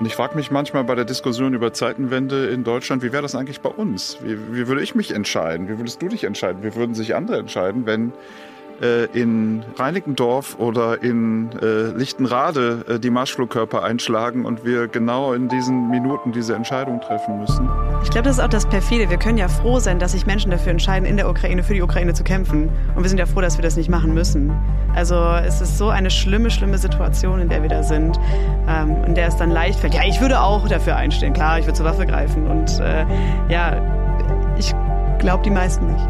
Und ich frage mich manchmal bei der Diskussion über Zeitenwende in Deutschland, wie wäre das eigentlich bei uns? Wie, wie würde ich mich entscheiden? Wie würdest du dich entscheiden? Wie würden sich andere entscheiden, wenn äh, in Reinickendorf oder in äh, Lichtenrade äh, die Marschflugkörper einschlagen und wir genau in diesen Minuten diese Entscheidung treffen müssen. Ich glaube, das ist auch das Perfide. Wir können ja froh sein, dass sich Menschen dafür entscheiden, in der Ukraine für die Ukraine zu kämpfen. Und wir sind ja froh, dass wir das nicht machen müssen. Also es ist so eine schlimme, schlimme Situation, in der wir da sind, ähm, in der es dann leicht fällt. Ja, ich würde auch dafür einstehen. Klar, ich würde zur Waffe greifen. Und äh, ja, ich glaube die meisten nicht.